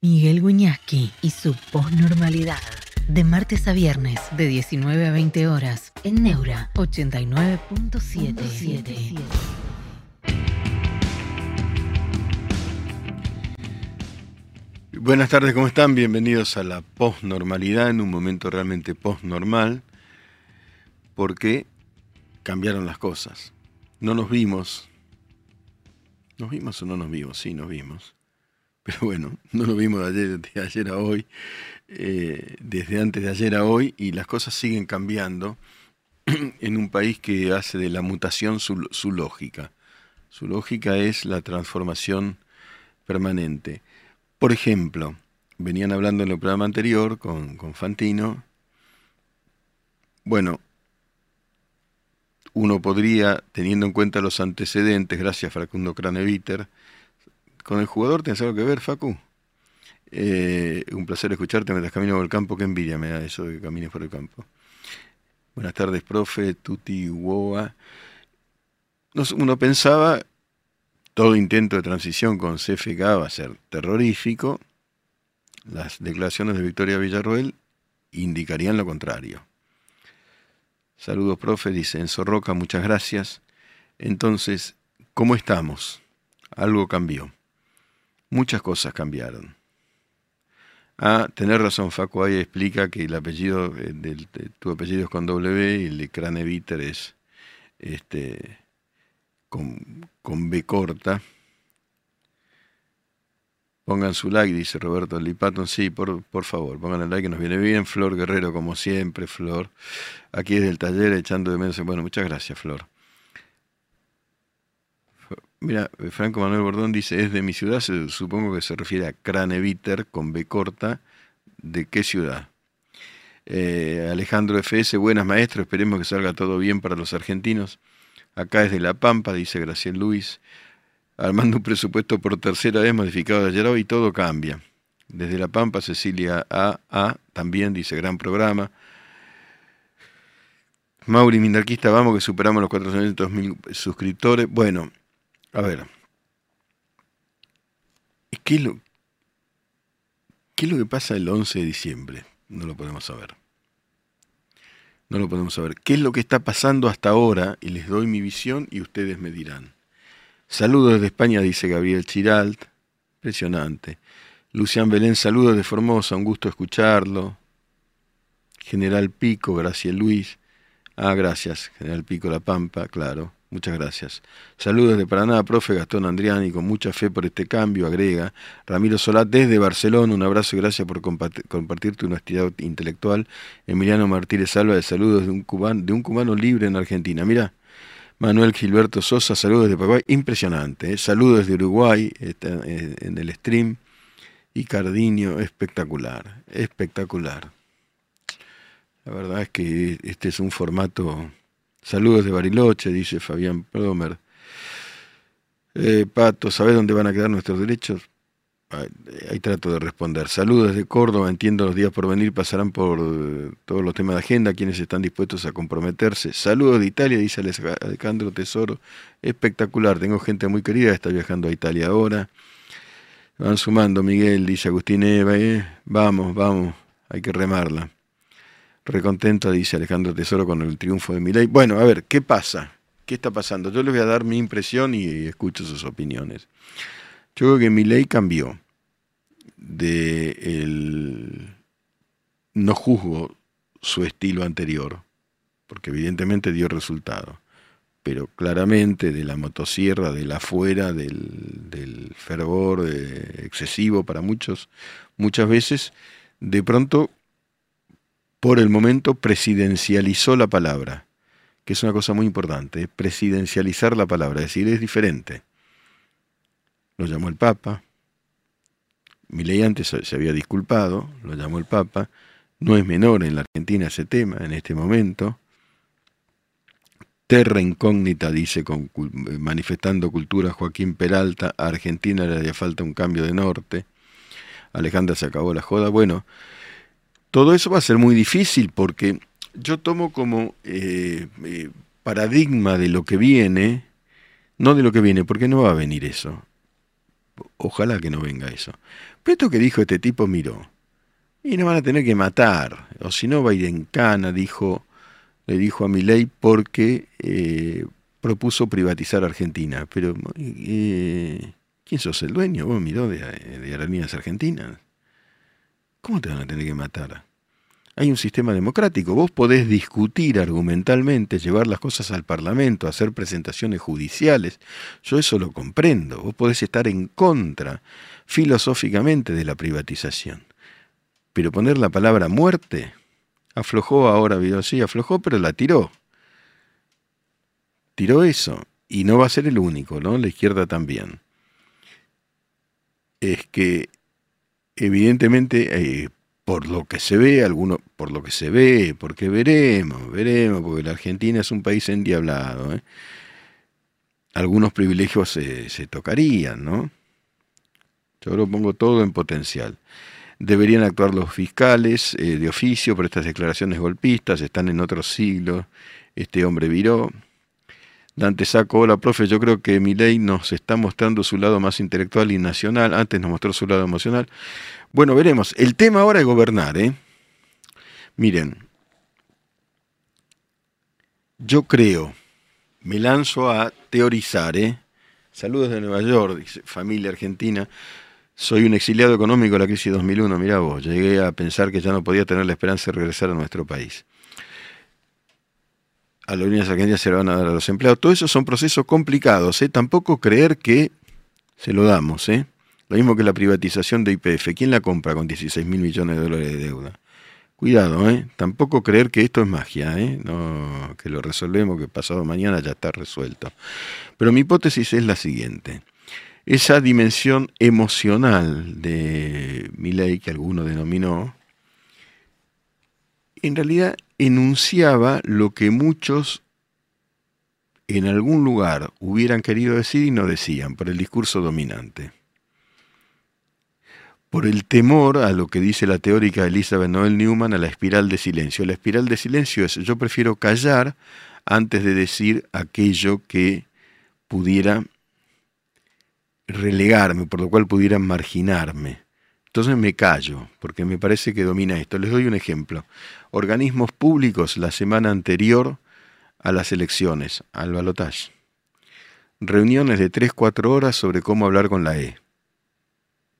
Miguel Guñasqui y su posnormalidad. De martes a viernes, de 19 a 20 horas, en Neura 89.77. Buenas tardes, ¿cómo están? Bienvenidos a la posnormalidad, en un momento realmente posnormal, porque cambiaron las cosas. No nos vimos. ¿Nos vimos o no nos vimos? Sí, nos vimos pero bueno, no lo vimos de ayer, de ayer a hoy, eh, desde antes de ayer a hoy, y las cosas siguen cambiando en un país que hace de la mutación su, lógica. Su lógica es la transformación permanente. Por ejemplo, venían hablando en el programa anterior con, con Fantino, bueno, uno podría, teniendo en cuenta los antecedentes, gracias Facundo Craneviter, con el jugador tienes algo que ver, Facu. Eh, un placer escucharte mientras camino por el campo. Qué envidia me da eso de que camines por el campo. Buenas tardes, profe, Tuti. Uno pensaba, todo intento de transición con CFK va a ser terrorífico. Las declaraciones de Victoria Villarroel indicarían lo contrario. Saludos, profe, dice Enzo Roca, muchas gracias. Entonces, ¿cómo estamos? Algo cambió muchas cosas cambiaron. Ah, tener razón, Facu, ahí explica que el apellido, eh, tu apellido es con W y el de Craneviter es este, con, con B corta. Pongan su like, dice Roberto Lipaton. Sí, por, por favor, pongan el like nos viene bien. Flor Guerrero, como siempre, Flor. Aquí es del taller echando de menos. Bueno, muchas gracias, Flor. Mira, Franco Manuel Bordón dice, es de mi ciudad, supongo que se refiere a Craneviter con B corta. ¿De qué ciudad? Eh, Alejandro FS, buenas maestros, esperemos que salga todo bien para los argentinos. Acá es de La Pampa, dice Graciel Luis. Armando un presupuesto por tercera vez modificado de ayer hoy, todo cambia. Desde La Pampa, Cecilia AA también dice gran programa. Mauri Mindarquista, vamos que superamos los 400.000 suscriptores. Bueno, a ver. ¿Qué es, lo, ¿Qué es lo que pasa el 11 de diciembre? No lo podemos saber. No lo podemos saber. ¿Qué es lo que está pasando hasta ahora? Y les doy mi visión y ustedes me dirán. Saludos desde España, dice Gabriel Chiralt. Impresionante. Lucián Belén, saludos de Formosa, un gusto escucharlo. General Pico, gracias Luis. Ah, gracias, General Pico La Pampa, claro. Muchas gracias. Saludos de Paraná, profe Gastón Andriani, con mucha fe por este cambio, agrega. Ramiro Solá desde Barcelona, un abrazo y gracias por compartir tu honestidad intelectual. Emiliano Martínez Salva, de saludos de un, cubano, de un cubano libre en Argentina. Mira, Manuel Gilberto Sosa, saludos de Paraguay, impresionante. ¿eh? Saludos de Uruguay eh, en el stream. Y Cardinio, espectacular, espectacular. La verdad es que este es un formato Saludos de Bariloche, dice Fabián Plomer. Eh, Pato, ¿sabes dónde van a quedar nuestros derechos? Ahí, trato de responder. Saludos desde Córdoba, entiendo los días por venir pasarán por eh, todos los temas de agenda, quienes están dispuestos a comprometerse. Saludos de Italia, dice Alejandro Tesoro. Espectacular, tengo gente muy querida que está viajando a Italia ahora. Van sumando, Miguel, dice Agustín Eva, eh. vamos, vamos, hay que remarla. Recontento, dice Alejandro Tesoro, con el triunfo de Milei. Bueno, a ver, ¿qué pasa? ¿Qué está pasando? Yo les voy a dar mi impresión y, escucho sus opiniones. Yo creo que Milei cambió de el... No juzgo su estilo anterior, porque evidentemente dio resultado, pero claramente de la motosierra, de la afuera, del, del fervor eh, excesivo para muchos, muchas veces, de pronto por el momento presidencializó la palabra, que es una cosa muy importante, presidencializar la palabra, es decir, es diferente. Lo llamó el Papa, Milei antes se había disculpado, lo llamó el Papa, no es menor en la Argentina ese tema en este momento. Terra incógnita, dice, manifestando cultura Joaquín Peralta, a Argentina le haría falta un cambio de norte. Alejandra se acabó la joda. Bueno, todo eso va a ser muy difícil porque yo tomo como eh, eh, paradigma de lo que viene, no de lo que viene, porque no va a venir eso. ojalá que no venga eso. Pero esto que dijo este tipo miró. Y nos van a tener que matar. O si no va a ir en cana, dijo, le dijo a ley porque eh, propuso privatizar Argentina. Pero, eh, ¿quién sos el dueño? Vos miró de, de Aerolíneas Argentinas. ¿Cómo te van a tener que matar? Hay un sistema democrático. Vos podés discutir argumentalmente, llevar las cosas al Parlamento, hacer presentaciones judiciales. Yo eso lo comprendo. Vos podés estar en contra filosóficamente de la privatización. Pero poner la palabra muerte, aflojó ahora, sí, aflojó, pero la tiró. Tiró eso. Y no va a ser el único, ¿no? La izquierda también. Es que evidentemente eh, por lo que se ve, alguno, por lo que se ve, porque veremos, veremos, porque la Argentina es un país endiablado. ¿eh? Algunos privilegios se, tocarían, ¿no? Yo lo pongo todo en potencial. Deberían actuar los fiscales eh, de oficio por estas declaraciones golpistas, están en otro siglo. Este hombre viró. Dante Saco, hola profe, yo creo que mi ley nos está mostrando su lado más intelectual y nacional, antes nos mostró su lado emocional. Bueno, veremos. El tema ahora es gobernar, ¿eh? Miren, yo creo, me lanzo a teorizar, ¿eh? Saludos de Nueva York, familia argentina. Soy un exiliado económico de la crisis 2001, mira vos, llegué a pensar que ya no podía tener la esperanza de regresar a nuestro país. A las líneas argentinas se le van a dar a los empleados. Todo eso son procesos complicados, ¿eh? Tampoco creer que se lo damos, ¿eh? Lo mismo que la privatización de IPF. ¿Quién la compra con 16 mil millones de dólares de deuda? Cuidado, ¿eh? Tampoco creer que esto es magia, ¿eh? Que lo resolvemos, que pasado mañana ya está resuelto. Pero mi hipótesis es la siguiente. Esa dimensión emocional de mi ley, que alguno denominó, en realidad enunciaba lo que muchos en algún lugar hubieran querido decir y no decían por el discurso dominante por el temor a lo que dice la teórica Elizabeth Noel Newman, a la espiral de silencio. La espiral de silencio es yo prefiero callar antes de decir aquello que pudiera relegarme, por lo cual pudiera marginarme. Entonces me callo, porque me parece que domina esto. Les doy un ejemplo. Organismos públicos la semana anterior a las elecciones, al balotaje. Reuniones de 3-4 horas sobre cómo hablar con la E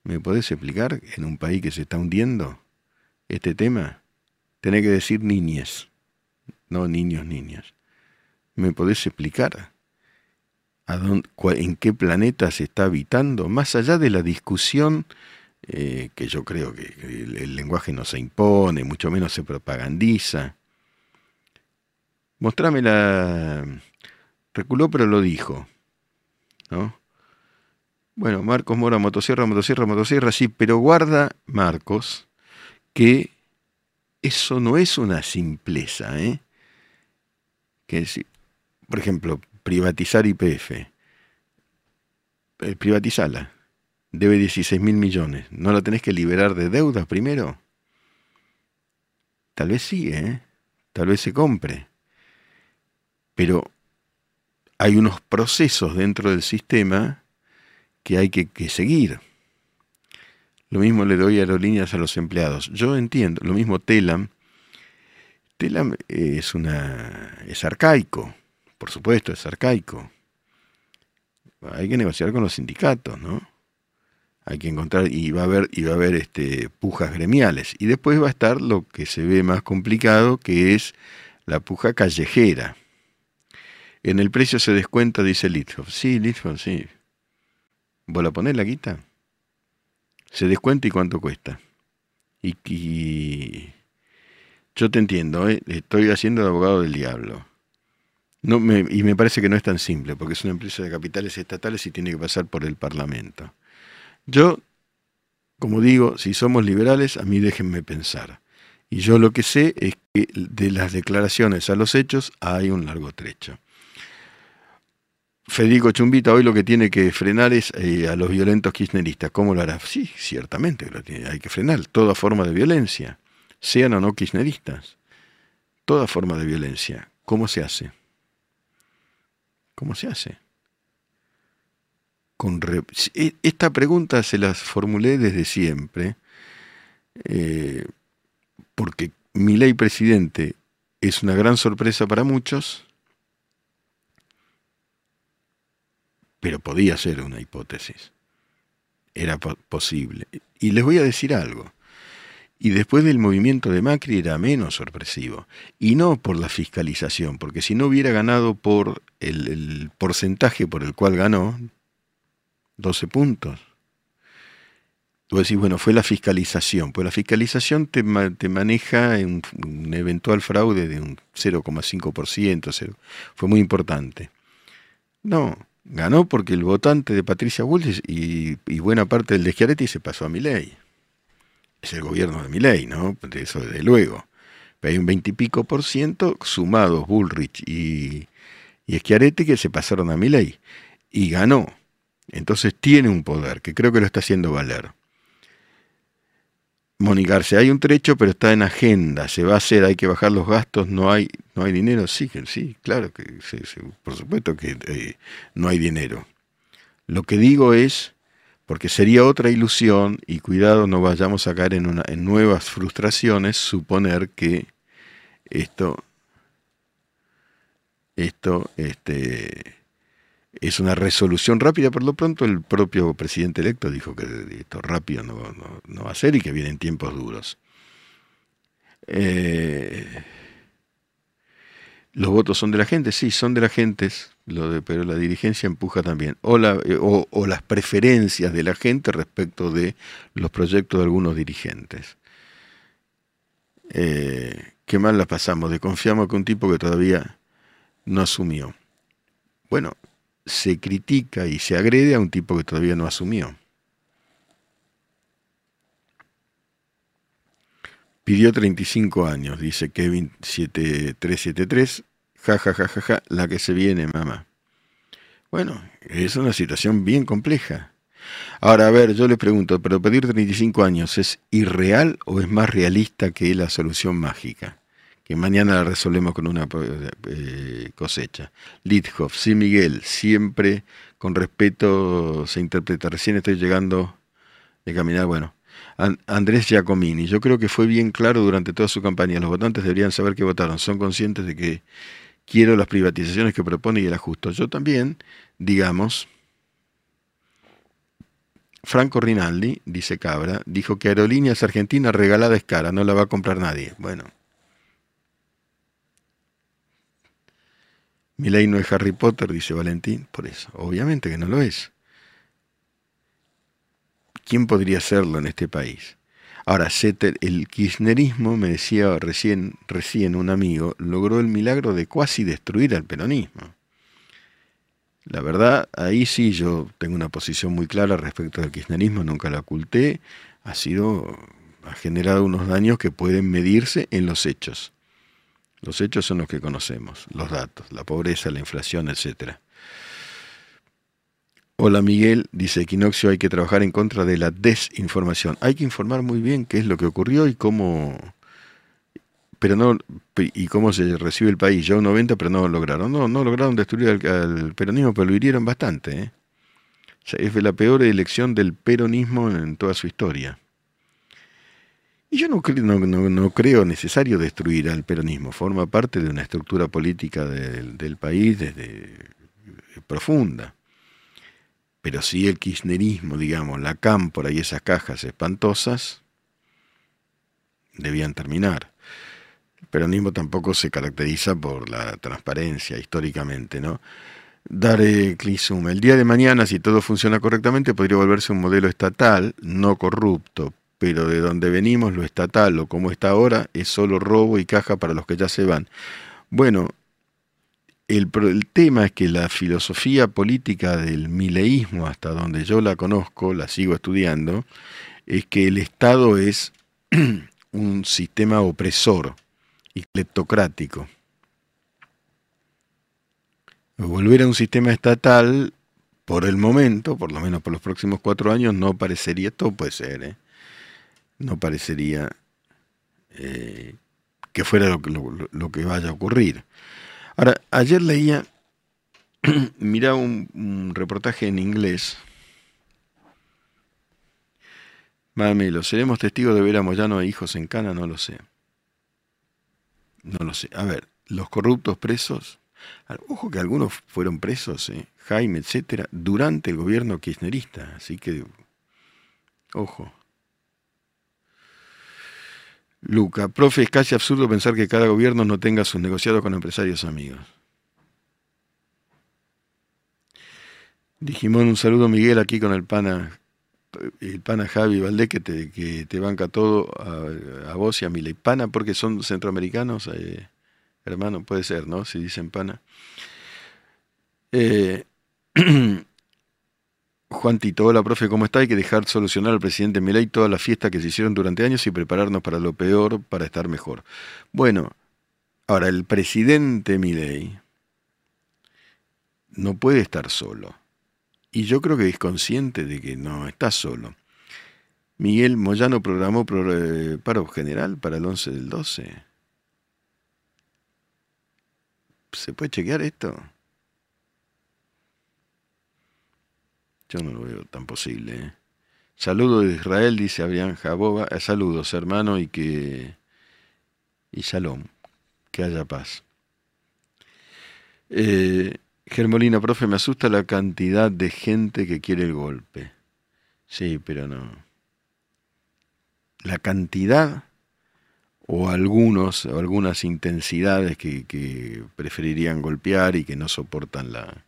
¿Me podés explicar en un país que se está hundiendo este tema? Tenés que decir niñes, no niños, niñas. ¿Me podés explicar a dónde, en qué planeta se está habitando? Más allá de la discusión eh, que yo creo que el, lenguaje no se impone, mucho menos se propagandiza. Mostrame la... Reculó pero lo dijo. ¿no? Bueno, Marcos Mora, motosierra, motosierra, motosierra, sí, pero guarda, Marcos, que eso no es una simpleza, ¿eh? Que por ejemplo, privatizar IPF, eh, privatizarla, debe 16 mil millones, ¿no la tenés que liberar de deudas primero? Tal vez sí, ¿eh? Tal vez se compre. Pero hay unos procesos dentro del sistema que hay que, seguir. Lo mismo le doy aerolíneas a los empleados. Yo entiendo, lo mismo Telam. Telam es una es arcaico, por supuesto, es arcaico. Hay que negociar con los sindicatos, ¿no? Hay que encontrar y va a haber y va a haber este pujas gremiales y después va a estar lo que se ve más complicado que es la puja callejera. En el precio se descuenta, dice Lithoff. Sí, Lithoff, sí. ¿Vos la ponés la guita? Se descuenta y cuánto cuesta. Y, yo te entiendo, ¿eh? estoy haciendo de abogado del diablo. No me, y me parece que no es tan simple, porque es una empresa de capitales estatales y tiene que pasar por el Parlamento. Yo, como digo, si somos liberales, a mí déjenme pensar. Y yo lo que sé es que de las declaraciones a los hechos hay un largo trecho. Federico Chumbita hoy lo que tiene que frenar es eh, a los violentos kirchneristas. ¿Cómo lo hará? Sí, ciertamente lo tiene, hay que frenar toda forma de violencia, sean o no kirchneristas. Toda forma de violencia. ¿Cómo se hace? ¿Cómo se hace? Con... E, esta pregunta se las formulé desde siempre, eh, porque mi ley presidente es una gran sorpresa para muchos, pero podía ser una hipótesis. Era posible. Y les voy a decir algo. Y después del movimiento de Macri era menos sorpresivo. Y no por la fiscalización, porque si no hubiera ganado por el, porcentaje por el cual ganó, 12 puntos. Tú decís, bueno, fue la fiscalización. Pues la fiscalización te, te maneja un, un, eventual fraude de un 0,5%. Fue muy importante. No, ganó porque el votante de Patricia Bullrich y, y buena parte del de Schiaretti se pasó a mi ley es el gobierno de Milei, ¿no? Eso desde luego. Pero hay un veintipico por ciento sumados Bullrich y, y que se pasaron a Milei y ganó. Entonces tiene un poder que creo que lo está haciendo valer. Monicarse, hay un trecho, pero está en agenda, se va a hacer, hay que bajar los gastos, no hay, no hay dinero, sí, sí, claro que por supuesto que eh, no hay dinero. Lo que digo es porque sería otra ilusión, y cuidado, no vayamos a caer en, una, en nuevas frustraciones, suponer que esto, esto este, es una resolución rápida, por lo pronto el propio presidente electo dijo que esto rápido no, no, va a ser y que vienen tiempos duros. Eh, los votos son de la gente, sí, son de la gente, pero la dirigencia empuja también. O, eh, o, las preferencias de la gente respecto de los proyectos de algunos dirigentes. Eh, qué mal la pasamos, desconfiamos que un tipo que todavía no asumió. Bueno, se critica y se agrede a un tipo que todavía no asumió. Pidió 35 años, dice Kevin 7373. Ja, ja, ja, ja, ja, la que se viene, mamá. Bueno, es una situación bien compleja. Ahora, a ver, yo le pregunto, ¿pero pedir 35 años es irreal o es más realista que la solución mágica? Que mañana la resolvemos con una eh, cosecha. Lidhoff, sí, Miguel, siempre con respeto se interpreta. Recién estoy llegando de caminar, bueno, Andrés Giacomini. Yo creo que fue bien claro durante toda su campaña. Los votantes deberían saber que votaron. Son conscientes de que quiero las privatizaciones que propone y el ajusto. Yo también, digamos, Franco Rinaldi, dice Cabra, dijo que Aerolíneas Argentina regalada es cara, no la va a comprar nadie. Bueno. Mi ley no es Harry Potter, dice Valentín, por eso. Obviamente que no lo es. ¿Quién podría serlo en este país? Ahora, el kirchnerismo, me decía recién, recién un amigo, logró el milagro de cuasi destruir al peronismo. La verdad, ahí sí yo tengo una posición muy clara respecto al kirchnerismo, nunca la oculté, ha sido, ha generado unos daños que pueden medirse en los hechos. Los hechos son los que conocemos, los datos, la pobreza, la inflación, etcétera. Hola Miguel, dice Equinoccio, hay que trabajar en contra de la desinformación. Hay que informar muy bien qué es lo que ocurrió y cómo pero no y cómo se recibe el país. Ya un 90, pero no lo lograron. No, no lograron destruir al, peronismo, pero lo hirieron bastante. ¿eh? es la peor elección del peronismo en toda su historia. Y yo no, no, no, creo necesario destruir al peronismo. Forma parte de una estructura política del, del país desde profunda. Pero si el kirchnerismo, digamos, la cámpora y esas cajas espantosas, debían terminar. El peronismo tampoco se caracteriza por la transparencia históricamente, ¿no? Dar Clisum. El día de mañana, si todo funciona correctamente, podría volverse un modelo estatal, no corrupto, pero de donde venimos, lo estatal o como está ahora, es solo robo y caja para los que ya se van. Bueno, el, tema es que la filosofía política del mileísmo, hasta donde yo la conozco, la sigo estudiando, es que el Estado es un sistema opresor y cleptocrático. Volver a un sistema estatal, por el momento, por lo menos por los próximos cuatro años, no parecería, todo puede ser, ¿eh? No parecería eh, que fuera lo que vaya a ocurrir. Ahora, ayer leía Mira un, reportaje en inglés. Mamelo, ¿seremos testigos de ver a Moyano e hijos en Cana? No lo sé. No lo sé. A ver, los corruptos presos. Ojo que algunos fueron presos, ¿eh? Jaime, etcétera, durante el gobierno kirchnerista. Así que, ojo. Luca, profe, es casi absurdo pensar que cada gobierno no tenga sus negociados con empresarios amigos. Dijimos un saludo Miguel aquí con el pana, el pana Javi Valdés que te, que te banca todo a, vos y a Mile. Pana porque son centroamericanos, eh, hermano, puede ser, ¿no? Si dicen pana. Eh, Juan Tito, hola profe, ¿cómo está? Hay que dejar solucionar al presidente Milei todas las fiestas que se hicieron durante años y prepararnos para lo peor, para estar mejor. Bueno, ahora el presidente Milei no puede estar solo. Y yo creo que es consciente de que no está solo. Miguel Moyano programó eh, paro general para el 11 del 12. ¿Se puede chequear esto? Yo no lo veo tan posible. ¿eh? Saludos de Israel, dice Abrián Jaboba. Eh, saludos, hermano, y que. Y shalom. Que haya paz. Eh, Germolina, profe, me asusta la cantidad de gente que quiere el golpe. Sí, pero no. La cantidad o algunos o algunas intensidades que, que preferirían golpear y que no soportan la,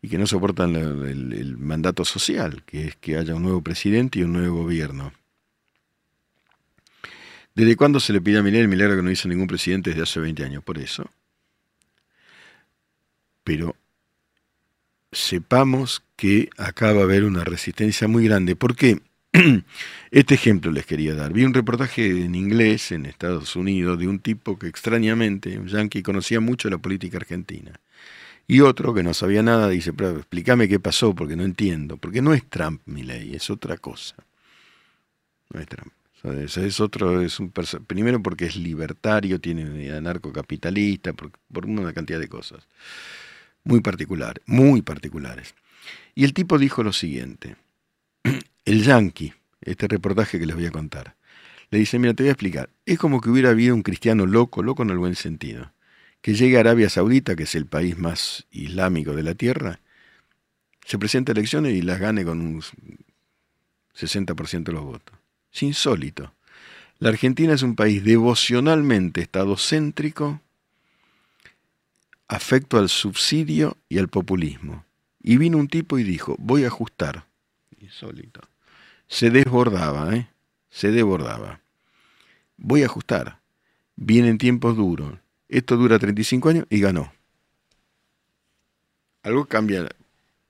y que no soportan el, mandato social, que es que haya un nuevo presidente y un nuevo gobierno. ¿Desde cuándo se le pide a Milei el milagro que no hizo ningún presidente desde hace 20 años? Por eso. Pero sepamos que acá va a haber una resistencia muy grande. ¿Por qué? Este ejemplo les quería dar. Vi un reportaje en inglés en Estados Unidos de un tipo que extrañamente, un yankee, conocía mucho la política argentina. Y otro que no sabía nada dice, pero explícame qué pasó porque no entiendo. Porque no es Trump mi ley, es otra cosa. No es Trump. Es, otro, es un primero porque es libertario, tiene anarcocapitalista, por, por una cantidad de cosas. Muy particulares, muy particulares. Y el tipo dijo lo siguiente. El yankee, este reportaje que les voy a contar, le dice, mira, te voy a explicar. Es como que hubiera habido un cristiano loco, loco en el buen sentido que llegue a Arabia Saudita, que es el país más islámico de la tierra, se presente a elecciones y las gane con un 60% de los votos. Es insólito. La Argentina es un país devocionalmente estadocéntrico, afecto al subsidio y al populismo. Y vino un tipo y dijo, voy a ajustar. Insólito. Se desbordaba, ¿eh? Se desbordaba. Voy a ajustar. Vienen tiempos duros. Esto dura 35 años y ganó. Algo cambia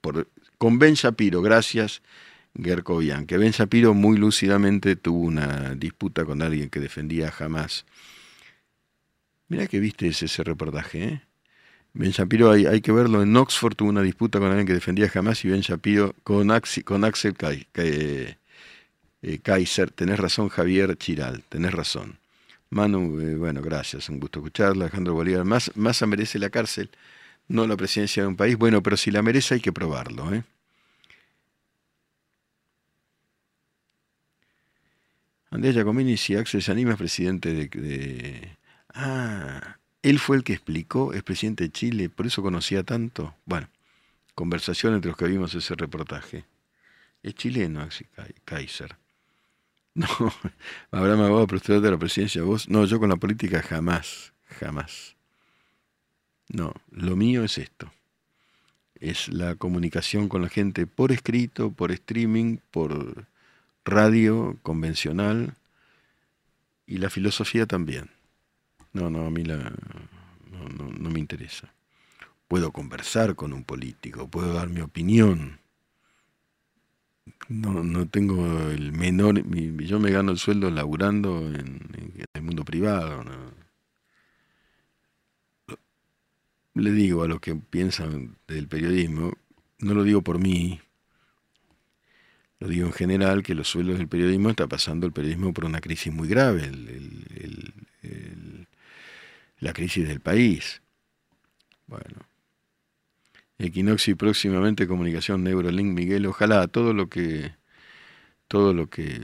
por, con Ben Shapiro, gracias Gerkovian, que Ben Shapiro muy lúcidamente tuvo una disputa con alguien que defendía jamás. Mira que viste ese, reportaje, ¿eh? Ben Shapiro hay, hay, que verlo, en Oxford tuvo una disputa con alguien que defendía jamás y Ben Shapiro con, con Axel eh, Kaiser, tenés razón Javier Chiral, tenés razón. Manu, eh, bueno, gracias, un gusto escucharla. Alejandro Bolívar, más, más merece la cárcel, no la presidencia de un país. Bueno, pero si la merece hay que probarlo. ¿eh? Andrés Giacomini, si Axel Sanima es presidente de, Ah, él fue el que explicó, es presidente de Chile, por eso conocía tanto. Bueno, conversación entre los que vimos ese reportaje. Es chileno, Axel Kaiser. No, Abraham Abogado, pero de la presidencia, vos. No, yo con la política jamás, jamás. No, lo mío es esto. Es la comunicación con la gente por escrito, por streaming, por radio convencional y la filosofía también. No, no, a mí la, no, no me interesa. Puedo conversar con un político, puedo dar mi opinión, no, no tengo el menor, yo me gano el sueldo laburando en, el mundo privado. Le digo a los que piensan del periodismo, no lo digo por mí, lo digo en general, que los sueldos del periodismo está pasando el periodismo por una crisis muy grave, la crisis del país. Bueno. Equinoxio y próximamente comunicación Neurolink, Miguel. Ojalá todo lo que todo lo que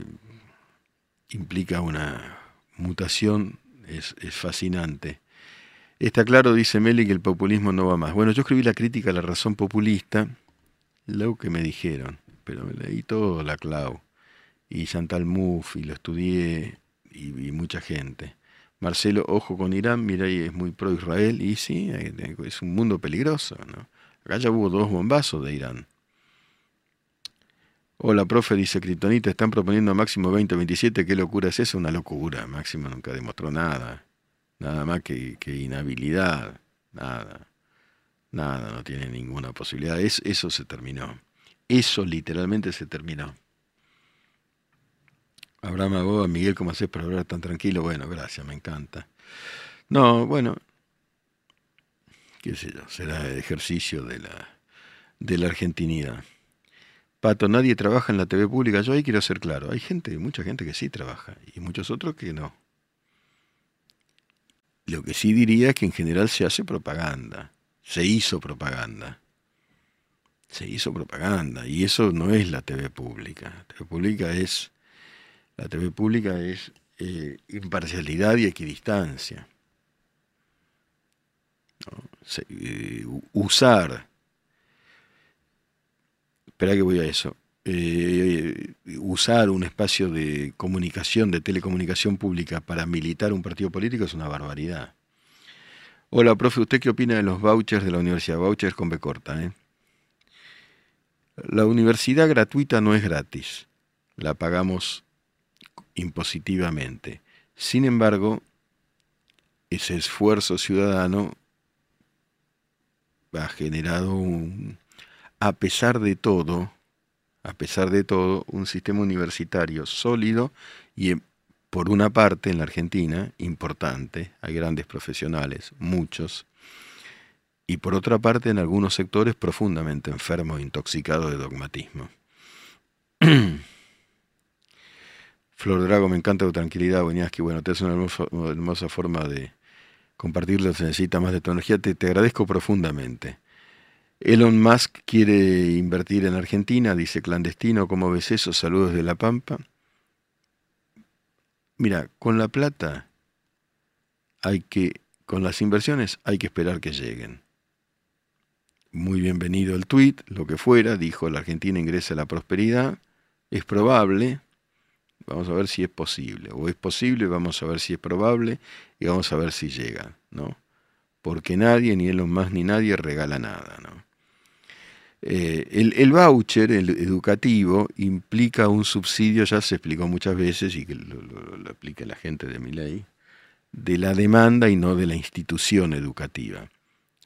implica una mutación es, es fascinante. Está claro, dice Meli, que el populismo no va más. Bueno, yo escribí la crítica a la razón populista, lo que me dijeron, pero me leí todo la Clau y Chantal Mouffe y lo estudié y, mucha gente. Marcelo, ojo con Irán, mira, es muy pro Israel y sí, es un mundo peligroso, ¿no? Acá ya hubo dos bombazos de Irán. Hola, profe, dice Kryptonita, están proponiendo a máximo 2027, ¿qué locura es eso? Una locura, máximo nunca demostró nada, nada más que, inhabilidad, nada, nada, no tiene ninguna posibilidad, es, eso se terminó, eso literalmente se terminó. Abraham Aboa, Miguel, ¿cómo haces para hablar tan tranquilo? Bueno, gracias, me encanta. No, bueno, qué sé yo, será el ejercicio de la, argentinidad. Pato, nadie trabaja en la TV pública. Yo ahí quiero ser claro. Hay gente, mucha gente que sí trabaja y muchos otros que no. Lo que sí diría es que en general se hace propaganda. Se hizo propaganda. Se hizo propaganda. Y eso no es la TV pública. La TV pública es. La TV pública es eh, imparcialidad y equidistancia. Eh, usar. Espera que voy a eso. Eh, usar un espacio de comunicación, de telecomunicación pública para militar un partido político es una barbaridad. Hola, profe, ¿usted qué opina de los vouchers de la universidad? Vouchers con B corta, ¿eh? La universidad gratuita no es gratis, la pagamos impositivamente. Sin embargo, ese esfuerzo ciudadano ha generado un, a pesar de todo, a pesar de todo, un sistema universitario sólido y por una parte en la Argentina importante, hay grandes profesionales, muchos, y por otra parte en algunos sectores profundamente enfermos, intoxicados de dogmatismo. Flor Drago, me encanta tu tranquilidad, que Bueno, te es una hermosa, forma de compartirlo, se necesita más de tu energía. te agradezco profundamente. Elon Musk quiere invertir en Argentina, dice clandestino, ¿cómo ves eso? Saludos de La Pampa. Mira, con la plata hay que, con las inversiones hay que esperar que lleguen. Muy bienvenido el tuit, lo que fuera, dijo la Argentina ingresa a la prosperidad. Es probable, vamos a ver si es posible, o es posible, vamos a ver si es probable y vamos a ver si llega, ¿no? Porque nadie, ni Elon Musk ni nadie regala nada, ¿no? Eh, el, voucher, el educativo, implica un subsidio, ya se explicó muchas veces y que lo, aplica la gente de mi ley, de la demanda y no de la institución educativa.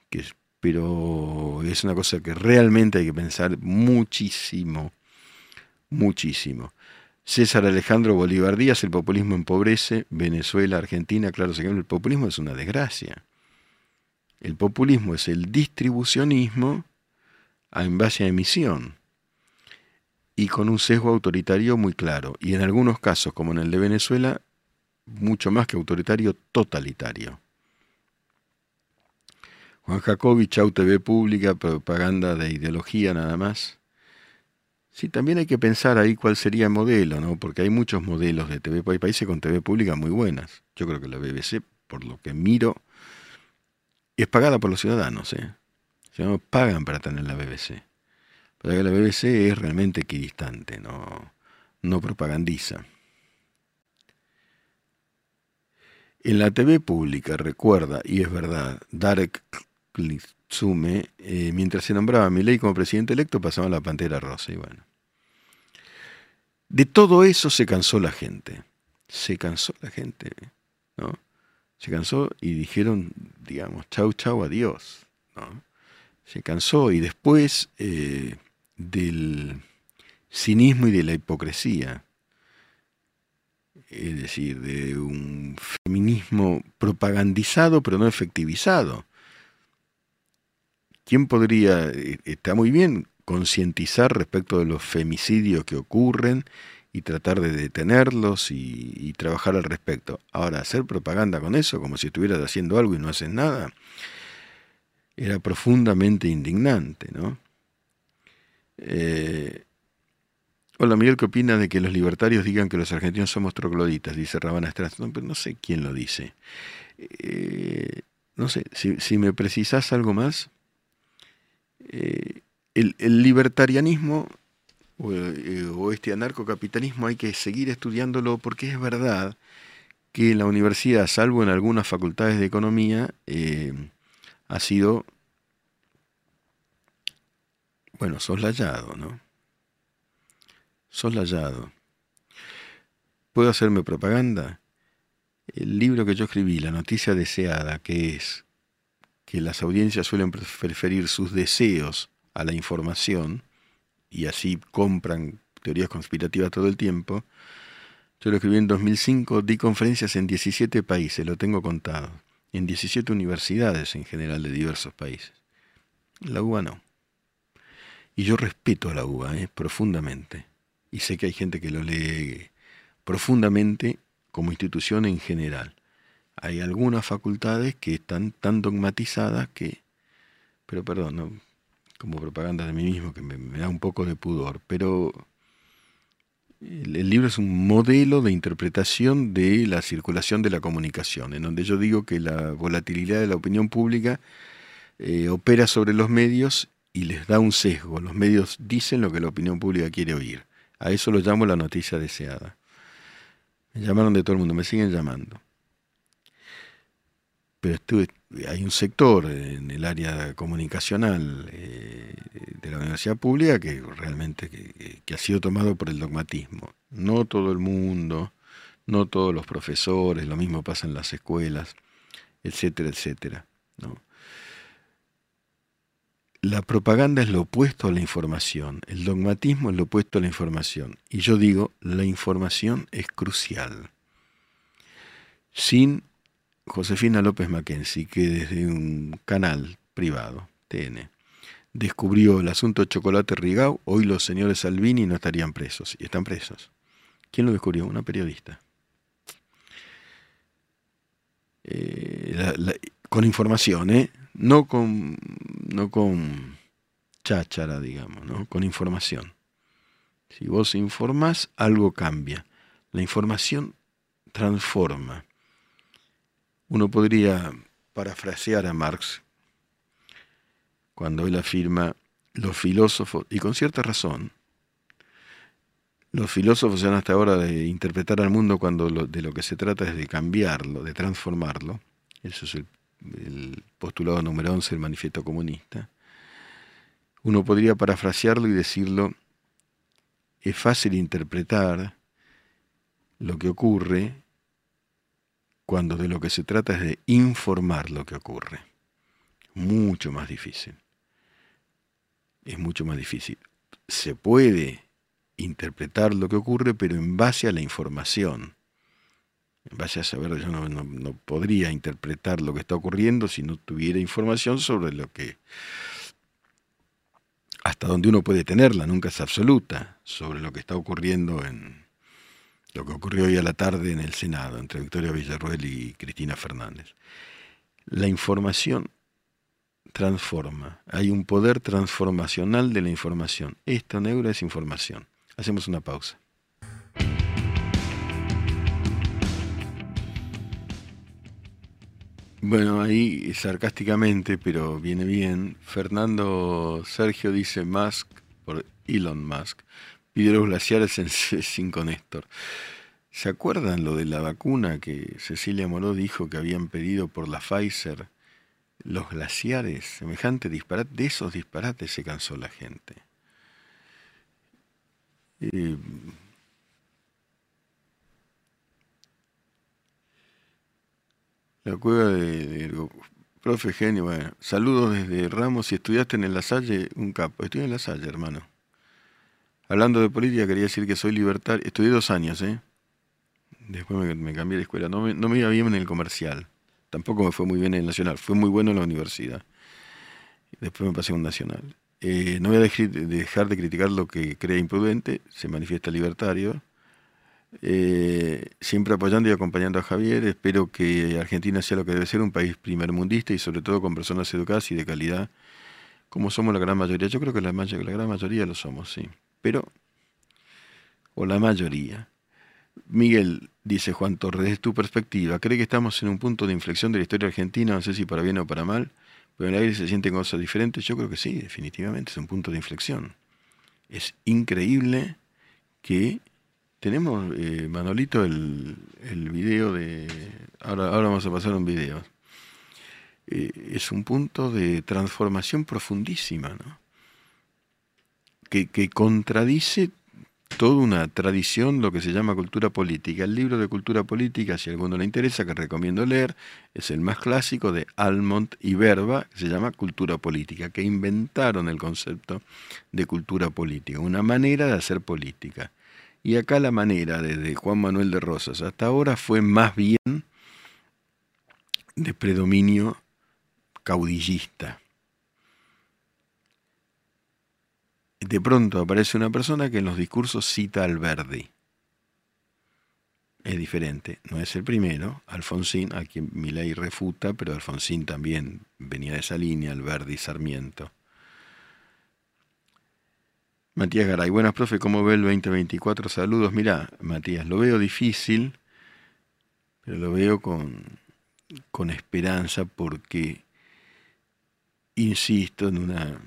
Que pero es una cosa que realmente hay que pensar muchísimo, muchísimo. César Alejandro Bolívar Díaz, el populismo empobrece, Venezuela, Argentina, claro, el populismo es una desgracia. El populismo es el distribucionismo en base a emisión y con un sesgo autoritario muy claro, y en algunos casos, como en el de Venezuela, mucho más que autoritario, totalitario. Juan Jacobi, Chau TV Pública, propaganda de ideología nada más. Sí, también hay que pensar ahí cuál sería el modelo, ¿no? Porque hay muchos modelos de TV, hay países con TV pública muy buenas. Yo creo que la BBC, por lo que miro, es pagada por los ciudadanos, ¿eh? pagan para tener la BBC. Pero que la BBC es realmente equidistante, no, no propagandiza. En la TV pública, recuerda, y es verdad, Darek Klitsume, eh, mientras se nombraba a Milei como presidente electo, pasaba la pantera rosa y bueno. De todo eso se cansó la gente. Se cansó la gente, ¿no? Se cansó y dijeron, digamos, chau, chau, adiós, ¿no? se cansó y después eh, del cinismo y de la hipocresía, es decir, de un feminismo propagandizado pero no efectivizado. ¿Quién podría, eh, está muy bien, concientizar respecto de los femicidios que ocurren y tratar de detenerlos y, trabajar al respecto? Ahora, hacer propaganda con eso, como si estuvieras haciendo algo y no haces nada, era profundamente indignante, ¿no? Eh, hola Miguel, ¿qué opina de que los libertarios digan que los argentinos somos trogloditas? Dice Rabana. No, pero no sé quién lo dice. Eh, no sé, si, me precisas algo más, eh, el, libertarianismo o, o, este anarcocapitalismo hay que seguir estudiándolo porque es verdad que la universidad, salvo en algunas facultades de economía, ha sido, bueno, soslayado, ¿no? Soslayado. ¿Puedo hacerme propaganda? El libro que yo escribí, La noticia deseada, que es que las audiencias suelen preferir sus deseos a la información y así compran teorías conspirativas todo el tiempo. Yo lo escribí en 2005, di conferencias en 17 países, lo tengo contado en 17 universidades en general de diversos países. La UBA no. Y yo respeto a la UBA eh, profundamente. Y sé que hay gente que lo lee profundamente como institución en general. Hay algunas facultades que están tan dogmatizadas que, pero perdón, como propaganda de mí mismo, que me da un poco de pudor, pero el libro es un modelo de interpretación de la circulación de la comunicación, en donde yo digo que la volatilidad de la opinión pública eh, opera sobre los medios y les da un sesgo. Los medios dicen lo que la opinión pública quiere oír. A eso lo llamo la noticia deseada. Me llamaron de todo el mundo, me siguen llamando. Pero hay un sector en el área comunicacional eh, de la universidad pública que realmente que, ha sido tomado por el dogmatismo. No todo el mundo, no todos los profesores, lo mismo pasa en las escuelas, etcétera, etcétera. La propaganda es lo opuesto a la información, el dogmatismo es lo opuesto a la información. Y yo digo, la información es crucial. Sin Josefina López Mackenzie, que desde un canal privado, TN, descubrió el asunto Chocolate Rigau, hoy los señores Salvini no estarían presos, y están presos. ¿Quién lo descubrió? Una periodista. Eh, con información, ¿eh? No con, no con cháchara, digamos, ¿no? Con información. Si vos informás, algo cambia. La información transforma. Uno podría parafrasear a Marx cuando él afirma, los filósofos, y con cierta razón, los filósofos han hasta ahora de interpretar al mundo cuando de lo que se trata es de cambiarlo, de transformarlo. Eso es el, el postulado número 11 del manifiesto comunista. Uno podría parafrasearlo y decirlo, es fácil interpretar lo que ocurre cuando de lo que se trata es de informar lo que ocurre. Mucho más difícil. Es mucho más difícil. Se puede interpretar lo que ocurre, pero en base a la información. En base a saber, yo no, podría interpretar lo que está ocurriendo si no tuviera información sobre lo que hasta donde uno puede tenerla, nunca es absoluta, sobre lo que está ocurriendo en, lo que ocurrió hoy a la tarde en el Senado entre Victoria Villarruel y Cristina Fernández. La información transforma, hay un poder transformacional de la información. Esta neura es información. Hacemos una pausa. Bueno, ahí sarcásticamente, pero viene bien, Fernando Sergio dice Musk por Elon Musk los glaciares en 5 Néstor. ¿Se acuerdan lo de la vacuna que Cecilia Moró dijo que habían pedido por la Pfizer? Los glaciares, semejante disparate, de esos disparates se cansó la gente. Eh, la cueva de, profe genio, bueno, saludos desde Ramos, si estudiaste en La Salle, un capo, estoy en La Salle, hermano. Hablando de política, quería decir que soy libertario. Estudié dos años, ¿eh? Después me, cambié de escuela. No me, no me, iba bien en el comercial. Tampoco me fue muy bien en el nacional. Fue muy bueno en la universidad. Después me pasé a un nacional. Eh, no voy a dejar de criticar lo que crea imprudente. Se manifiesta libertario. Eh, siempre apoyando y acompañando a Javier. Espero que Argentina sea lo que debe ser, un país primermundista y sobre todo con personas educadas y de calidad, como somos la gran mayoría. Yo creo que la gran mayoría lo somos, sí. Pero, o la mayoría. Miguel, dice Juan Torres, es tu perspectiva. ¿Cree que estamos en un punto de inflexión de la historia argentina? No sé si para bien o para mal, pero en el aire se sienten cosas diferentes. Yo creo que sí, definitivamente es un punto de inflexión. Es increíble que tenemos, eh, Manolito, el, el, video de... Ahora, ahora vamos a pasar un video. Eh, es un punto de transformación profundísima, ¿no? Que, contradice toda una tradición, lo que se llama cultura política. El libro de cultura política, si a alguno le interesa, que recomiendo leer, es el más clásico de Almont y Verba, que se llama Cultura Política, que inventaron el concepto de cultura política, una manera de hacer política. Y acá la manera, desde Juan Manuel de Rosas hasta ahora, fue más bien de predominio caudillista. De pronto aparece una persona que en los discursos cita al Verdi. Es diferente, no es el primero, Alfonsín, a quien Milei refuta, pero Alfonsín también venía de esa línea, Alberdi Sarmiento. Matías Garay, buenas profe, ¿cómo ve el 2024? Saludos. Mira, Matías, lo veo difícil, pero lo veo con, con esperanza porque, insisto, en una,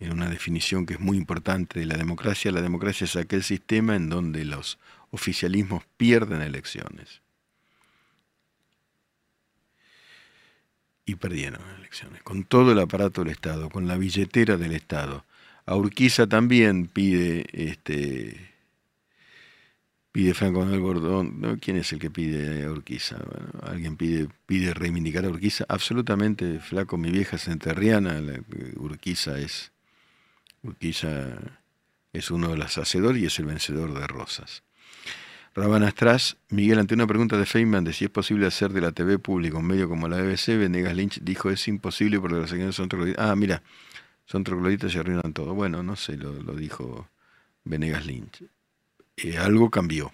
en una definición que es muy importante de la democracia, la democracia es aquel sistema en donde los oficialismos pierden elecciones. Y perdieron elecciones, con todo el aparato del Estado, con la billetera del Estado a Urquiza también pide, este, pide Franco Manuel Gordón. ¿Quién es el que pide a Urquiza? alguien pide, pide reivindicar a Urquiza. Absolutamente flaco, mi vieja senterriana, Urquiza es, Urquiza es uno de los hacedores y es el vencedor de Rosas. Rabán Astras, Miguel, ante una pregunta de Feynman de si es posible hacer de la TV pública un medio como la BBC, Venegas Lynch dijo es imposible porque las señales son Ah, mira, son trogloditas y arruinan todo. Bueno, no sé, lo, dijo Venegas Lynch. Eh, algo cambió.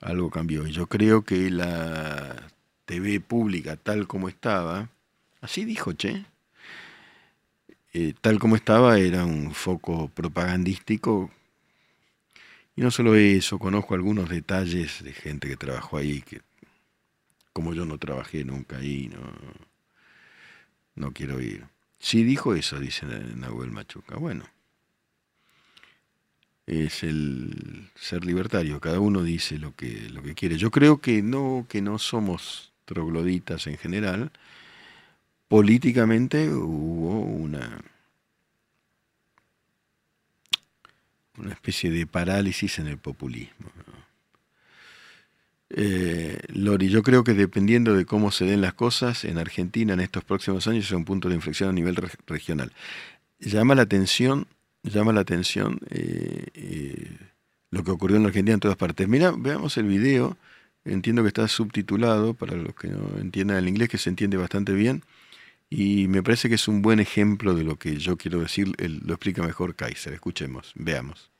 Algo cambió. Y yo creo que la TV pública, tal como estaba, así dijo Che, eh, tal como estaba, era un foco propagandístico. Y no solo eso, conozco algunos detalles de gente que trabajó ahí, que como yo no trabajé nunca ahí, no, no quiero ir. Sí dijo eso, dice Nahuel Machuca. Bueno, es el ser libertario, cada uno dice lo que, lo que quiere. Yo creo que no, que no somos trogloditas en general. Políticamente hubo una, una especie de parálisis en el populismo. Eh, Lori, yo creo que dependiendo de cómo se den las cosas en Argentina en estos próximos años es un punto de inflexión a nivel regional. Llama la atención, llama la atención eh, eh, lo que ocurrió en Argentina en todas partes. Mira, veamos el video. Entiendo que está subtitulado para los que no entiendan el inglés, que se entiende bastante bien. Y me parece que es un buen ejemplo de lo que yo quiero decir. lo explica mejor Kaiser. Escuchemos, veamos.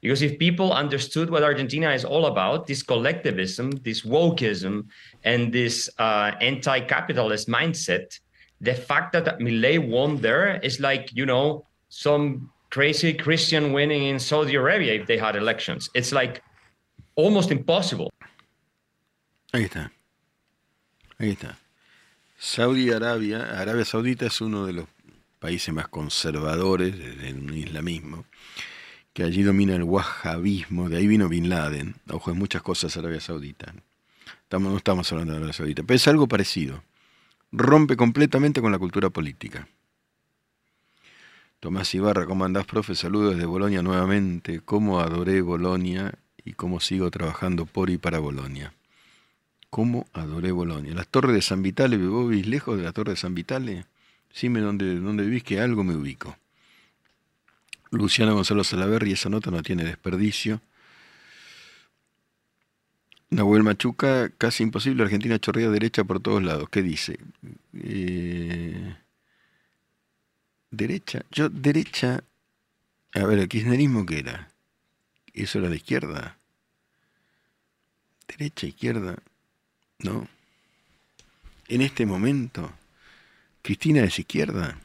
Because if people understood what Argentina is all about, this collectivism, this wokeism, and this uh, anti-capitalist mindset, the fact that Millet won there is like, you know, some crazy Christian winning in Saudi Arabia if they had elections. It's like almost impossible. Ahí está. Ahí está. Saudi Arabia, Arabia Saudita es uno de los países más conservadores del islamismo que allí domina el wahhabismo, de ahí vino Bin Laden, ojo, en muchas cosas Arabia Saudita. No estamos hablando de Arabia Saudita, pero es algo parecido. Rompe completamente con la cultura política. Tomás Ibarra, ¿cómo andás, profe? Saludos desde Bolonia nuevamente. ¿Cómo adoré Bolonia y cómo sigo trabajando por y para Bolonia? ¿Cómo adoré Bolonia? Las torres de San Vitale, ¿vos vivís lejos de la torre de San Vitale? Dime dónde, dónde vivís, que algo me ubico. Luciano Gonzalo Salaverri, esa nota no tiene desperdicio. Nahuel Machuca, casi imposible, Argentina chorrea derecha por todos lados. ¿Qué dice? Eh, derecha, yo derecha, a ver, el kirchnerismo qué era? ¿Eso era la izquierda? derecha, izquierda, no. En este momento, Cristina es izquierda,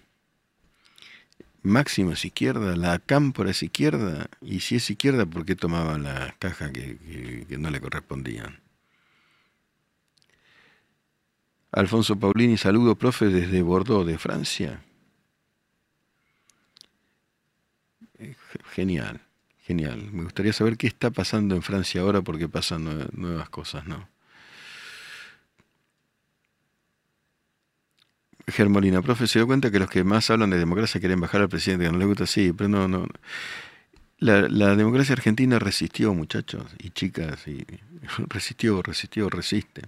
Máximo es izquierda, la Cámpora es izquierda, y si es izquierda, ¿por qué tomaba la caja que, que no le correspondían? Alfonso Paulini, saludo, profe, desde Bordeaux, de Francia. Eh, genial, genial. Me gustaría saber qué está pasando en Francia ahora porque pasan nuevas cosas, ¿no? Germolina, profe, ¿se dio cuenta que los que más hablan de democracia quieren bajar al presidente que no le gusta? Sí, pero no, no. La, la democracia argentina resistió, muchachos y chicas, y resistió, resistió, resiste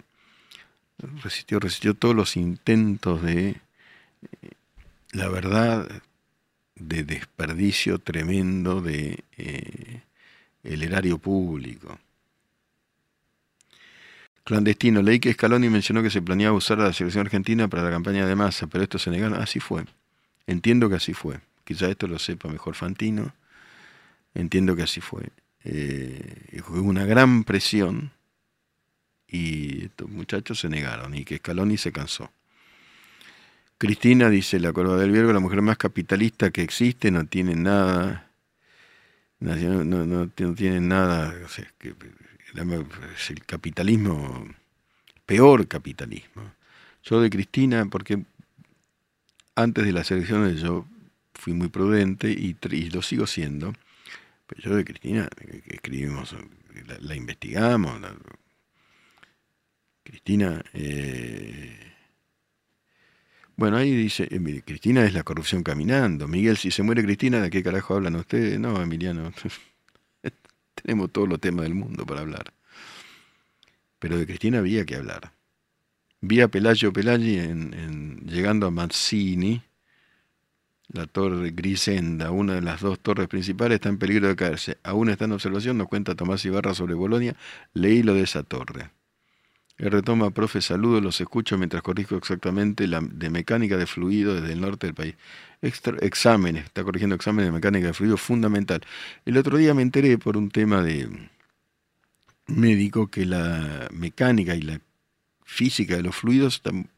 resistió, resistió todos los intentos de, la verdad, de desperdicio tremendo de eh, el erario público. Clandestino, leí que Scaloni mencionó que se planeaba usar a la selección argentina para la campaña de masa, pero esto se negaron. Así fue. Entiendo que así fue. Quizá esto lo sepa mejor Fantino. Entiendo que así fue. Eh, fue una gran presión y estos muchachos se negaron y que Scaloni se cansó. Cristina dice, la Corva del Viergo, la mujer más capitalista que existe, no tiene nada, no, no, tiene nada, es el capitalismo, peor capitalismo. Yo de Cristina, porque antes de las elecciones yo fui muy prudente y, lo sigo siendo, pero yo de Cristina escribimos, la, investigamos, Cristina, eh, bueno, ahí dice, eh, Cristina es la corrupción caminando. Miguel, si se muere Cristina, ¿de qué carajo hablan ustedes? No, Emiliano, tenemos todos los temas del mundo para hablar. Pero de Cristina había que hablar. Vi a Pelayo Pelaggi en, llegando a Mazzini, la torre Grisenda, una de las dos torres principales, está en peligro de caerse. Aún está en observación, nos cuenta Tomás Ibarra sobre Bolonia. Leí lo de esa torre. Retoma, profe, saludo, los escucho mientras corrijo exactamente la de mecánica de fluido desde el norte del país. exámenes, está corrigiendo exámenes de mecánica de fluido fundamental. El otro día me enteré por un tema de médico que la mecánica y la física de los fluidos están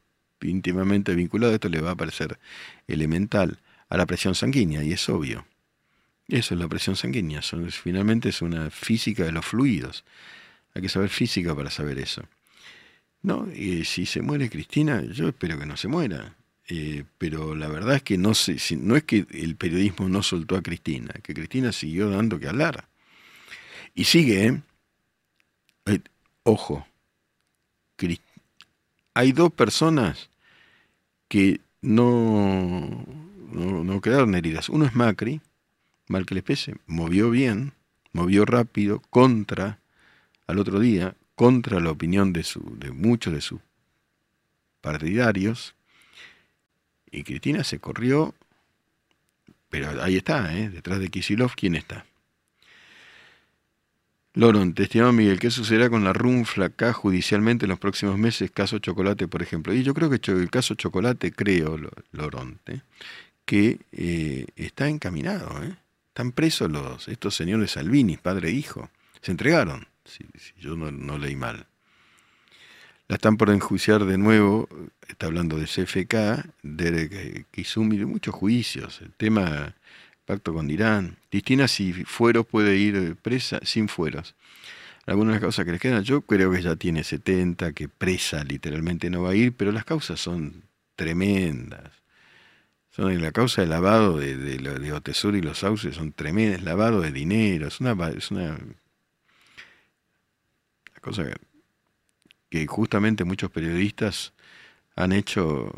íntimamente vinculados, esto le va a parecer elemental, a la presión sanguínea, y es obvio. Eso es la presión sanguínea, finalmente es una física de los fluidos. Hay que saber física para saber eso. No, y si se muere Cristina, yo espero que no se muera. Eh, pero la verdad es que no, sé, no es que el periodismo no soltó a Cristina, que Cristina siguió dando que hablar. Y sigue, ¿eh? eh ojo, hay dos personas que no, no, no, quedaron heridas. Uno es Macri, mal que les pese, movió bien, movió rápido, contra al otro día, contra la opinión de, su, de muchos de sus partidarios. Y Cristina se corrió, pero ahí está, ¿eh? detrás de Kisilov, ¿quién está? Loron, estimado Miguel, ¿qué sucederá con la runfla acá judicialmente en los próximos meses? Caso Chocolate, por ejemplo. Y yo creo que el caso Chocolate, creo, Loronte, que eh, está encaminado. ¿eh? Están presos los, estos señores Salvini, padre e hijo. Se entregaron si, yo no, leí mal. La están por enjuiciar de nuevo, está hablando de CFK, de Kizumi, de muchos juicios. El tema pacto con Irán. Cristina, si fueros, puede ir presa sin fueros. Algunas de las causas que les quedan, yo creo que ya tiene 70, que presa literalmente no va a ir, pero las causas son tremendas. Son la causa del lavado de, de, de Otesur y los sauces son tremendas, lavado de dinero, es una, es una cosa que, justamente muchos periodistas han hecho,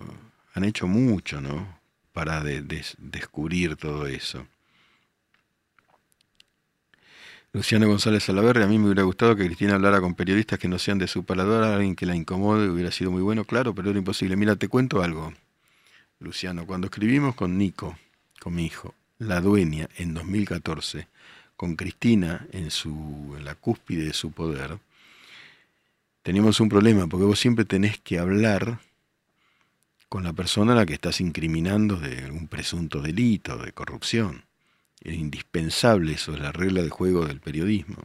han hecho mucho, ¿no? Para descubrir todo eso. Luciano González Salaverre, a mí me hubiera gustado que Cristina hablara con periodistas que no sean de su paladar, alguien que la incomode, hubiera sido muy bueno, claro, pero era imposible. Mira, te cuento algo, Luciano, cuando escribimos con Nico, con mi hijo, La Dueña, en 2014, con Cristina en, su, en la cúspide de su poder, tenemos un problema, porque vos siempre tenés que hablar con la persona a la que estás incriminando de algún presunto delito, de corrupción. Es indispensable, eso es la regla de juego del periodismo.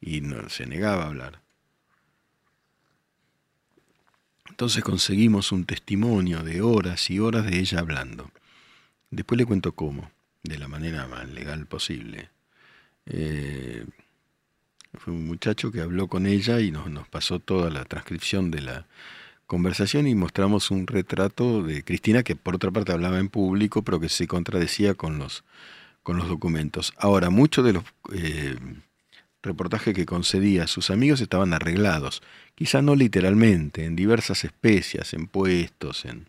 Y no, se negaba a hablar. Entonces conseguimos un testimonio de horas y horas de ella hablando. Después le cuento cómo, de la manera más legal posible. Eh, fue un muchacho que habló con ella y nos, nos pasó toda la transcripción de la conversación y mostramos un retrato de Cristina que por otra parte hablaba en público pero que se contradecía con los, con los documentos. Ahora, muchos de los eh, reportajes que concedía a sus amigos estaban arreglados, quizá no literalmente, en diversas especias, en puestos, en...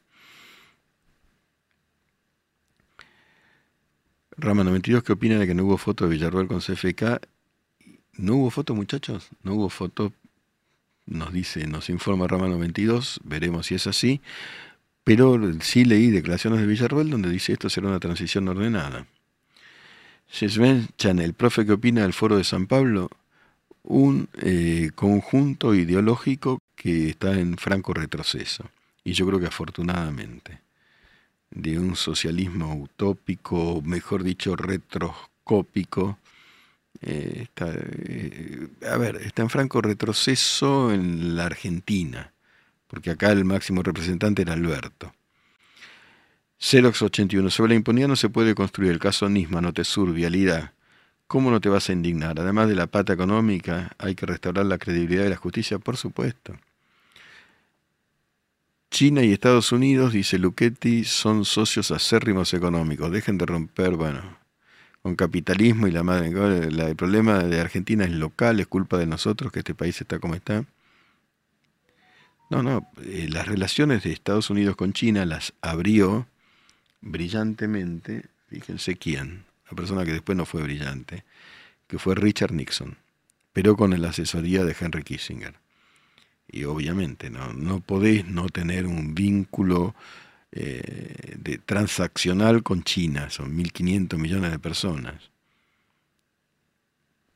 Rama 92, ¿qué opina de que no hubo foto de Villarroel con CFK? ¿No hubo foto, muchachos? ¿No hubo foto? Nos dice, nos informa Rama 92, veremos si es así. Pero sí leí declaraciones de Villarroel donde dice esto será una transición ordenada. Sven Chanel, profe, ¿qué opina del Foro de San Pablo? Un eh, conjunto ideológico que está en franco retroceso. Y yo creo que afortunadamente. De un socialismo utópico, mejor dicho, retroscópico. Eh, está, a ver, está en franco retroceso en la Argentina, porque acá el máximo representante era Alberto. Xerox 81. Sobre la impunidad no se puede construir. El caso Nisma, Notesur, Vialidad. ¿Cómo no te vas a indignar? Además de la pata económica, hay que restaurar la credibilidad de la justicia, por supuesto. China y Estados Unidos, dice Luchetti, son socios acérrimos económicos. Dejen de romper, bueno, con capitalismo y la madre. El problema de Argentina es local, es culpa de nosotros que este país está como está. No, no, eh, las relaciones de Estados Unidos con China las abrió brillantemente, fíjense quién, la persona que después no fue brillante, que fue Richard Nixon, pero con la asesoría de Henry Kissinger. Y obviamente no, no podés no tener un vínculo eh, de, transaccional con China, son 1.500 millones de personas.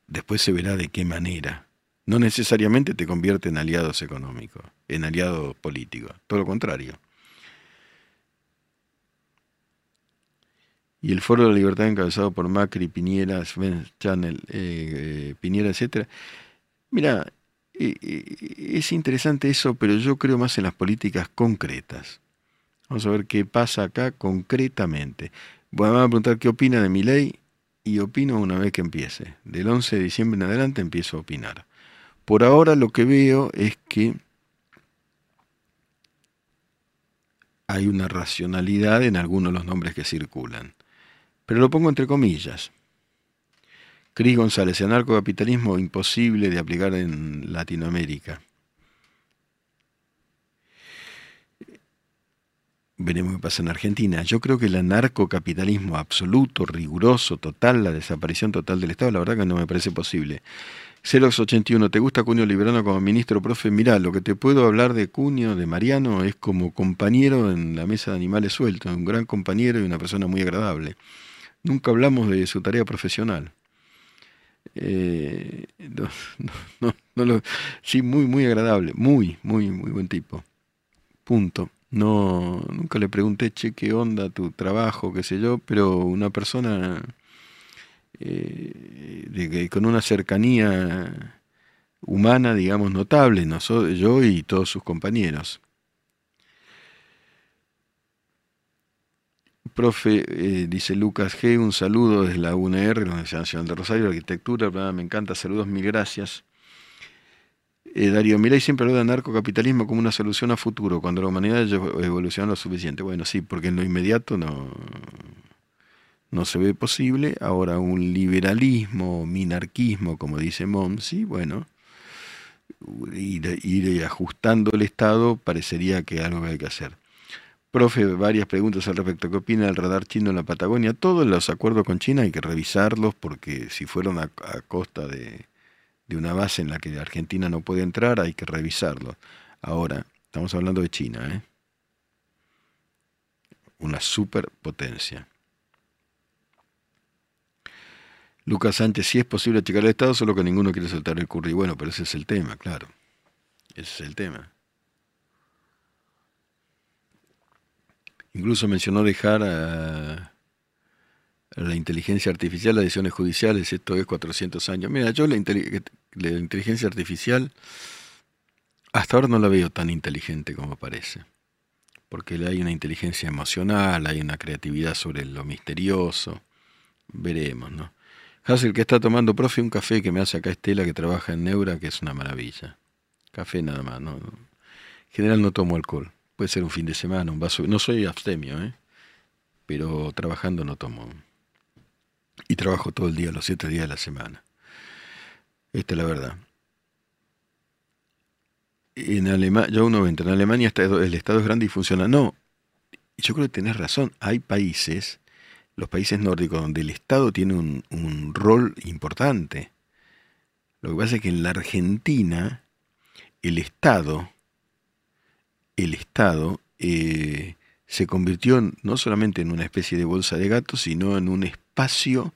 Después se verá de qué manera. No necesariamente te convierte en aliados económicos, en aliados políticos, todo lo contrario. y el Foro de la Libertad encabezado por Macri, Piñera, Sven Channel, eh, eh, Piñera, etcétera. Mira, eh, es interesante eso, pero yo creo más en las políticas concretas. Vamos a ver qué pasa acá concretamente. Bueno, a preguntar qué opina de mi ley y opino una vez que empiece. Del 11 de diciembre en adelante empiezo a opinar. Por ahora lo que veo es que hay una racionalidad en algunos de los nombres que circulan pero lo pongo entre comillas. Cris González, anarcocapitalismo imposible de aplicar en Latinoamérica. Veremos qué pasa en Argentina. Yo creo que el anarcocapitalismo absoluto, riguroso, total, la desaparición total del Estado, la verdad que no me parece posible. Celox 81, ¿te gusta Cunio Librano como ministro, profe? Mirá, lo que te puedo hablar de Cunio, de Mariano, es como compañero en la mesa de animales sueltos, un gran compañero y una persona muy agradable. Nunca hablamos de su tarea profesional. Eh, sí, muy, muy agradable, muy, muy, muy buen tipo. Punto. No, nunca le pregunté, che, qué onda tu trabajo, qué sé yo, pero una persona eh, con una cercanía humana, digamos, notable, yo y todos sus compañeros. Profe, eh, dice Lucas G, un saludo desde la UNR, la Universidad Nacional de Rosario, Arquitectura, me encanta, saludos, mil gracias. Eh, Darío, Milei siempre habla de narcocapitalismo como una solución a futuro, cuando la humanidad evoluciona lo suficiente. Bueno, sí, porque en lo inmediato no, no se ve posible. Ahora un liberalismo, minarquismo, como dice Mom, sí, bueno, ir, ajustando el Estado parecería que algo hay que hacer. Profe, varias preguntas al respecto. ¿Qué opina del radar chino en la Patagonia? Todos los acuerdos con China hay que revisarlos porque si fueron a, costa de, una base en la que Argentina no puede entrar, hay que revisarlos. Ahora, estamos hablando de China, ¿eh? Una superpotencia. Lucas Sánchez, si es posible checar el Estado, solo que ninguno quiere soltar el curry. Bueno, pero ese es el tema, claro. Ese es el tema. Incluso mencionó dejar a, la inteligencia artificial las decisiones judiciales, esto es 400 años. Mira, yo la, inteligencia artificial hasta ahora no la veo tan inteligente como parece. Porque hay una inteligencia emocional, hay una creatividad sobre lo misterioso. Veremos, ¿no? Hassel que está tomando, profe, un café que me hace acá Estela, que trabaja en Neura, que es una maravilla. Café nada más, ¿no? En general no tomo alcohol. Puede ser un fin de semana, un vaso. No soy abstemio, ¿eh? Pero trabajando no tomo. Y trabajo todo el día, los siete días de la semana. Esta es la verdad en Alemania, yo uno en Alemania el Estado es grande y funciona. No, yo creo que tenés razón. Hay países, los países nórdicos, donde el Estado tiene un, rol importante. Lo que pasa es que en la Argentina, el Estado, el Estado eh, se convirtió no solamente en una especie de bolsa de gatos, sino en un espacio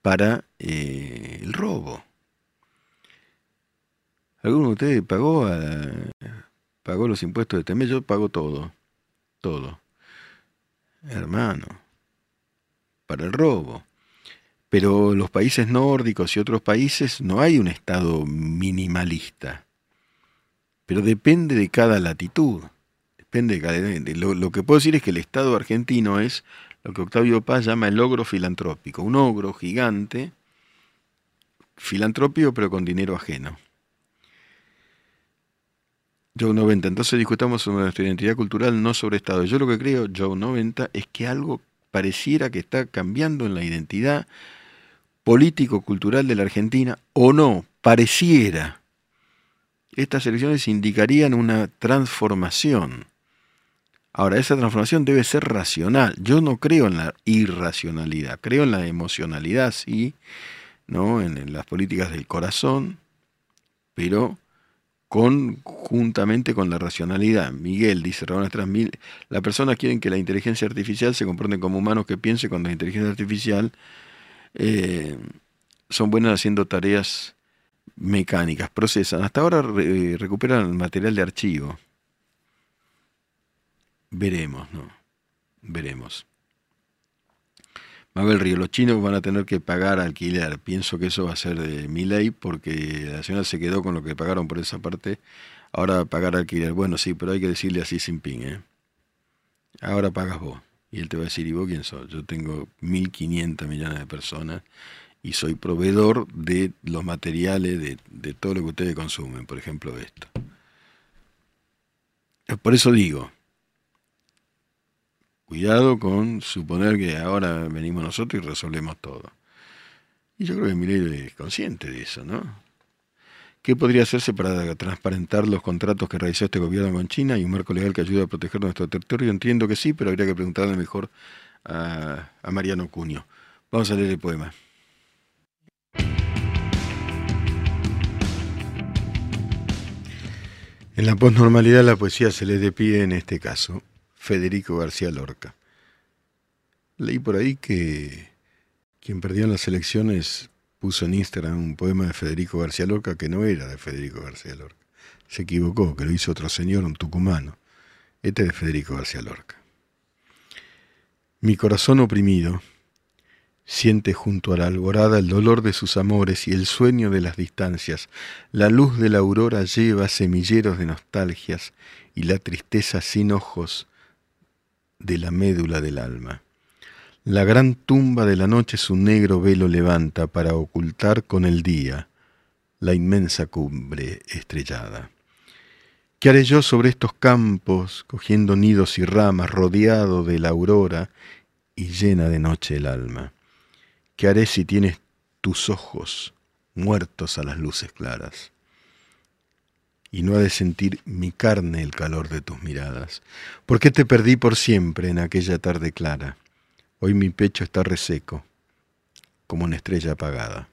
para eh, el robo. ¿Alguno de ustedes pagó, pagó los impuestos de este mes? Yo pago todo, todo. Hermano, para el robo. Pero los países nórdicos y otros países no hay un Estado minimalista. Pero depende de cada latitud. Depende de cada, lo, lo, que puedo decir es que el Estado argentino es lo que Octavio Paz llama el ogro filantrópico. Un ogro gigante, filantrópico pero con dinero ajeno. Joe 90. Entonces discutamos sobre nuestra identidad cultural, no sobre Estado. Yo lo que creo, Joe 90, es que algo pareciera que está cambiando en la identidad político-cultural de la Argentina, o no, pareciera. Estas elecciones indicarían una transformación. Ahora, esa transformación debe ser racional. Yo no creo en la irracionalidad, creo en la emocionalidad, sí, ¿no? en las políticas del corazón, pero conjuntamente con la racionalidad. Miguel dice, Ramón Mil, las personas quieren que la inteligencia artificial se comporten como humanos que piensen cuando la inteligencia artificial eh, son buenas haciendo tareas mecánicas, procesan. Hasta ahora recuperan el material de archivo. Veremos, ¿no? Veremos. Mabel Río, los chinos van a tener que pagar alquiler. Pienso que eso va a ser de mi ley porque la señora se quedó con lo que pagaron por esa parte. Ahora pagar alquiler. Bueno, sí, pero hay que decirle así sin ping, ¿eh? Ahora pagas vos. Y él te va a decir, ¿y vos quién sos? Yo tengo 1.500 millones de personas y soy proveedor de los materiales, de, de todo lo que ustedes consumen, por ejemplo esto. Por eso digo, Cuidado con suponer que ahora venimos nosotros y resolvemos todo. Y yo creo que Milei es consciente de eso, ¿no? ¿Qué podría hacerse para transparentar los contratos que realizó este gobierno con China y un marco legal que ayude a proteger nuestro territorio? Entiendo que sí, pero habría que preguntarle mejor a, Mariano Cuño. Vamos a leer el poema. En la posnormalidad la poesía se le de pie en este caso. Federico García Lorca. Leí por ahí que quien perdió en las elecciones puso en Instagram un poema de Federico García Lorca que no era de Federico García Lorca. Se equivocó, que lo hizo otro señor, un tucumano. Este es de Federico García Lorca. Mi corazón oprimido siente junto a la alborada el dolor de sus amores y el sueño de las distancias. La luz de la aurora lleva semilleros de nostalgias y la tristeza sin ojos de la médula del alma. La gran tumba de la noche su negro velo levanta para ocultar con el día la inmensa cumbre estrellada. ¿Qué haré yo sobre estos campos, cogiendo nidos y ramas, rodeado de la aurora y llena de noche el alma? ¿Qué haré si tienes tus ojos muertos a las luces claras? Y no ha de sentir mi carne el calor de tus miradas. ¿Por qué te perdí por siempre en aquella tarde clara? Hoy mi pecho está reseco, como una estrella apagada.